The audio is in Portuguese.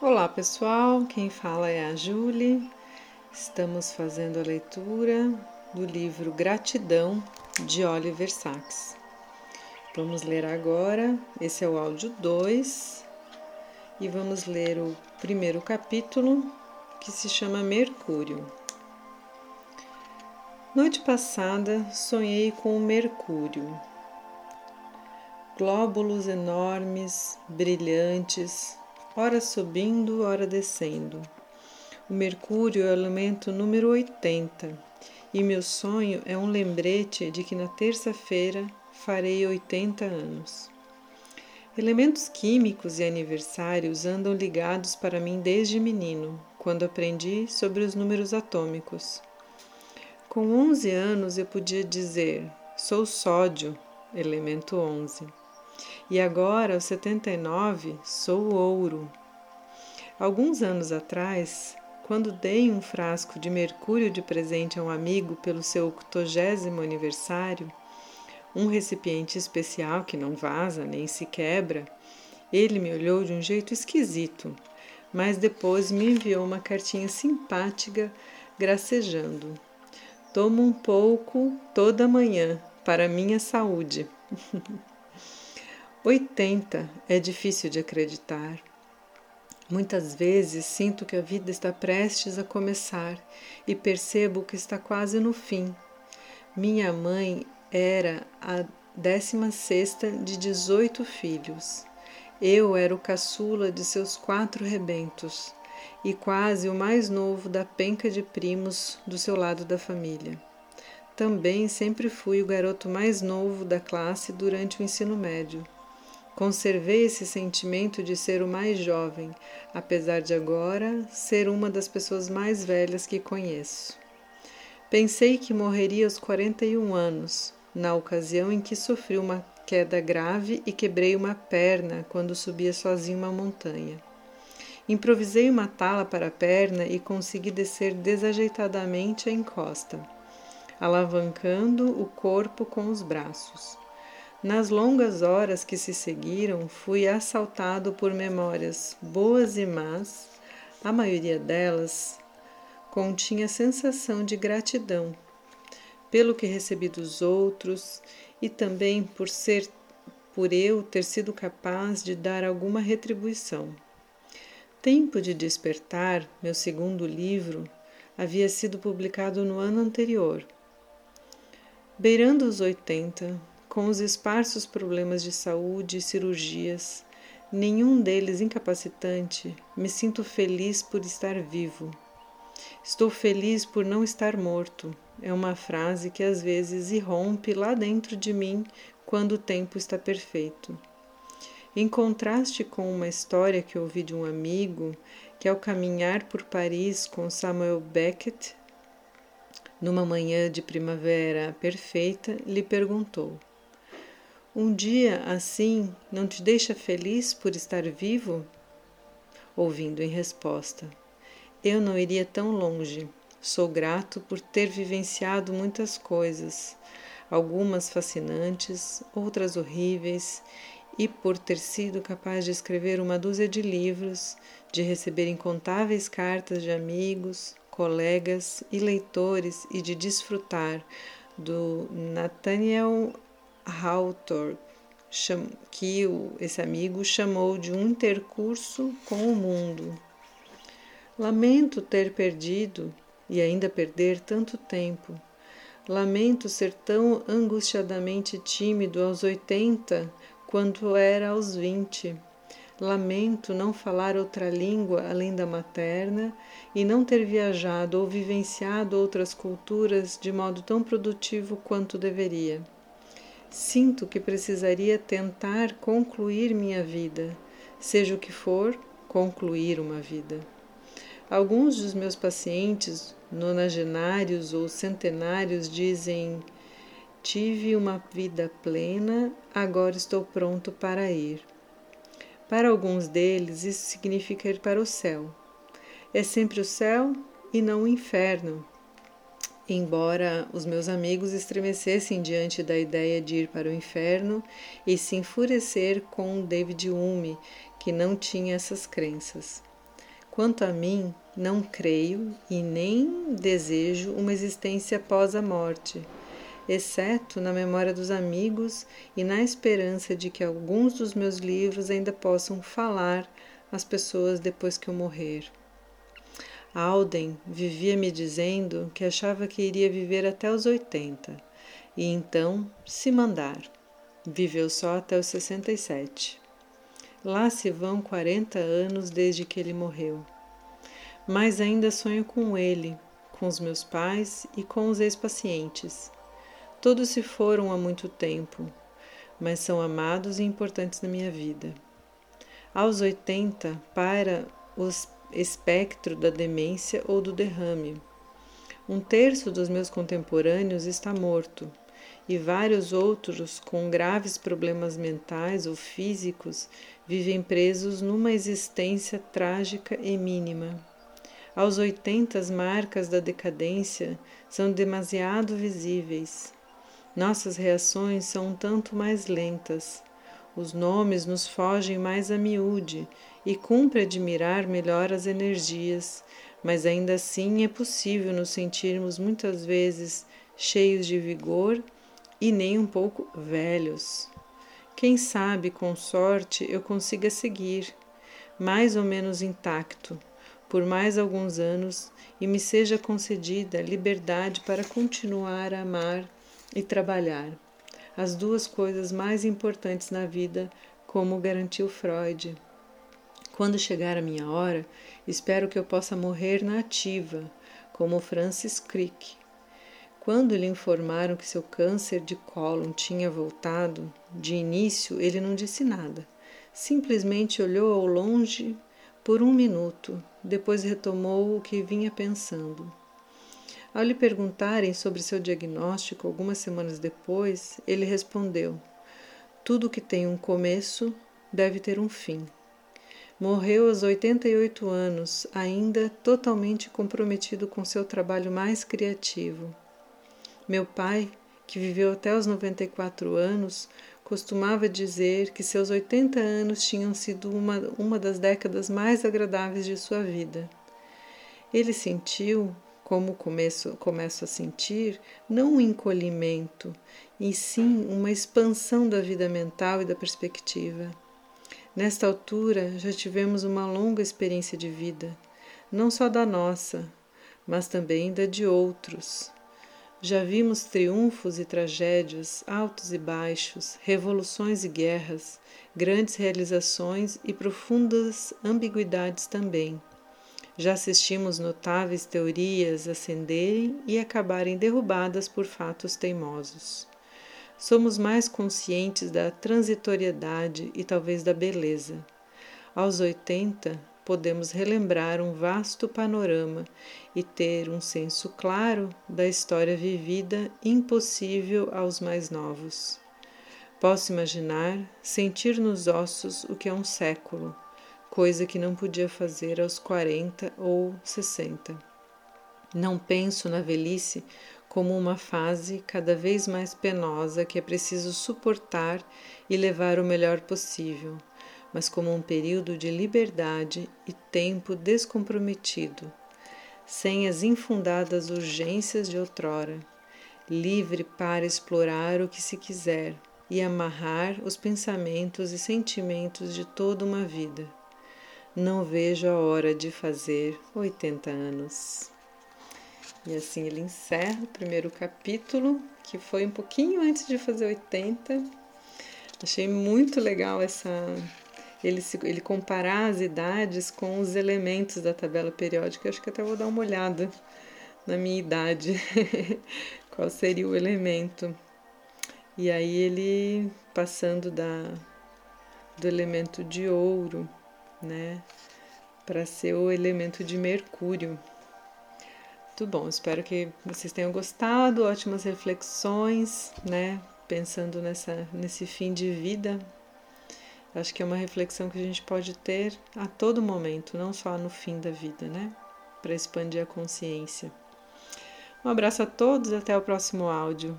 Olá pessoal, quem fala é a Julie. Estamos fazendo a leitura do livro Gratidão de Oliver Sacks. Vamos ler agora, esse é o áudio 2, e vamos ler o primeiro capítulo que se chama Mercúrio. Noite passada sonhei com o Mercúrio. Glóbulos enormes, brilhantes, ora subindo, ora descendo. O Mercúrio é o elemento número 80 e meu sonho é um lembrete de que na terça-feira farei 80 anos. Elementos químicos e aniversários andam ligados para mim desde menino, quando aprendi sobre os números atômicos. Com 11 anos eu podia dizer: sou sódio, elemento 11. E agora, aos 79, sou ouro. Alguns anos atrás, quando dei um frasco de mercúrio de presente a um amigo pelo seu 80 aniversário, um recipiente especial que não vaza nem se quebra, ele me olhou de um jeito esquisito, mas depois me enviou uma cartinha simpática, gracejando. Tomo um pouco toda manhã para minha saúde. 80 é difícil de acreditar. Muitas vezes sinto que a vida está prestes a começar e percebo que está quase no fim. Minha mãe era a décima sexta de 18 filhos. Eu era o caçula de seus quatro rebentos e quase o mais novo da penca de primos do seu lado da família. Também sempre fui o garoto mais novo da classe durante o ensino médio Conservei esse sentimento de ser o mais jovem, apesar de agora ser uma das pessoas mais velhas que conheço. Pensei que morreria aos 41 anos, na ocasião em que sofri uma queda grave e quebrei uma perna quando subia sozinho uma montanha. Improvisei uma tala para a perna e consegui descer desajeitadamente a encosta, alavancando o corpo com os braços. Nas longas horas que se seguiram, fui assaltado por memórias boas e más, a maioria delas continha sensação de gratidão pelo que recebi dos outros e também por ser por eu ter sido capaz de dar alguma retribuição. Tempo de Despertar, meu segundo livro, havia sido publicado no ano anterior. Beirando os 80, com os esparsos problemas de saúde e cirurgias, nenhum deles incapacitante, me sinto feliz por estar vivo. Estou feliz por não estar morto. É uma frase que às vezes irrompe lá dentro de mim quando o tempo está perfeito. Em contraste com uma história que ouvi de um amigo que, ao caminhar por Paris com Samuel Beckett, numa manhã de primavera perfeita, lhe perguntou: um dia assim não te deixa feliz por estar vivo? Ouvindo em resposta: Eu não iria tão longe. Sou grato por ter vivenciado muitas coisas, algumas fascinantes, outras horríveis, e por ter sido capaz de escrever uma dúzia de livros, de receber incontáveis cartas de amigos, colegas e leitores e de desfrutar do Nathaniel Hawthorne, que esse amigo chamou de um intercurso com o mundo. Lamento ter perdido e ainda perder tanto tempo. Lamento ser tão angustiadamente tímido aos 80 quanto era aos 20. Lamento não falar outra língua além da materna e não ter viajado ou vivenciado outras culturas de modo tão produtivo quanto deveria. Sinto que precisaria tentar concluir minha vida, seja o que for, concluir uma vida. Alguns dos meus pacientes, nonagenários ou centenários, dizem: Tive uma vida plena, agora estou pronto para ir. Para alguns deles, isso significa ir para o céu. É sempre o céu e não o inferno, Embora os meus amigos estremecessem diante da ideia de ir para o inferno e se enfurecer com David Hume, que não tinha essas crenças. Quanto a mim, não creio e nem desejo uma existência após a morte, exceto na memória dos amigos e na esperança de que alguns dos meus livros ainda possam falar às pessoas depois que eu morrer. Alden vivia me dizendo que achava que iria viver até os 80 e então, se mandar, viveu só até os 67. Lá se vão 40 anos desde que ele morreu. Mas ainda sonho com ele, com os meus pais e com os ex-pacientes. Todos se foram há muito tempo, mas são amados e importantes na minha vida. Aos 80, para o espectro da demência ou do derrame. Um terço dos meus contemporâneos está morto e vários outros com graves problemas mentais ou físicos vivem presos numa existência trágica e mínima. Aos 80, as marcas da decadência são demasiado visíveis. Nossas reações são um tanto mais lentas. Os nomes nos fogem mais a miúde e cumpre admirar melhor as energias, mas ainda assim é possível nos sentirmos muitas vezes cheios de vigor e nem um pouco velhos. Quem sabe, com sorte, eu consiga seguir, mais ou menos intacto, por mais alguns anos e me seja concedida liberdade para continuar a amar e trabalhar. As duas coisas mais importantes na vida, como garantiu Freud. Quando chegar a minha hora, espero que eu possa morrer na ativa, como Francis Crick, quando lhe informaram que seu câncer de cólon tinha voltado, de início ele não disse nada. Simplesmente olhou ao longe por um minuto, depois retomou o que vinha pensando. Ao lhe perguntarem sobre seu diagnóstico algumas semanas depois, ele respondeu: Tudo que tem um começo deve ter um fim. Morreu aos 88 anos, ainda totalmente comprometido com seu trabalho mais criativo. Meu pai, que viveu até os 94 anos, costumava dizer que seus 80 anos tinham sido uma, uma das décadas mais agradáveis de sua vida. Ele sentiu, como começo, começo a sentir, não um encolhimento, e sim uma expansão da vida mental e da perspectiva. Nesta altura já tivemos uma longa experiência de vida, não só da nossa, mas também da de outros. Já vimos triunfos e tragédias, altos e baixos, revoluções e guerras, grandes realizações e profundas ambiguidades também. Já assistimos notáveis teorias ascenderem e acabarem derrubadas por fatos teimosos. Somos mais conscientes da transitoriedade e talvez da beleza. Aos 80, podemos relembrar um vasto panorama e ter um senso claro da história vivida impossível aos mais novos. Posso imaginar sentir nos ossos o que é um século, coisa que não podia fazer aos 40 ou 60. Não penso na velhice como uma fase cada vez mais penosa que é preciso suportar e levar o melhor possível mas como um período de liberdade e tempo descomprometido, sem as infundadas urgências de outrora, livre para explorar o que se quiser e amarrar os pensamentos e sentimentos de toda uma vida. Não vejo a hora de fazer 80 anos. E assim ele encerra o primeiro capítulo, que foi um pouquinho antes de fazer 80. Achei muito legal essa ele, se, ele comparar as idades com os elementos da tabela periódica. Acho que até vou dar uma olhada na minha idade, qual seria o elemento. E aí ele passando da, do elemento de ouro, né, para ser o elemento de Mercúrio. Muito bom, espero que vocês tenham gostado, ótimas reflexões, né, pensando nessa, nesse fim de vida Acho que é uma reflexão que a gente pode ter a todo momento, não só no fim da vida, né? Para expandir a consciência. Um abraço a todos, até o próximo áudio.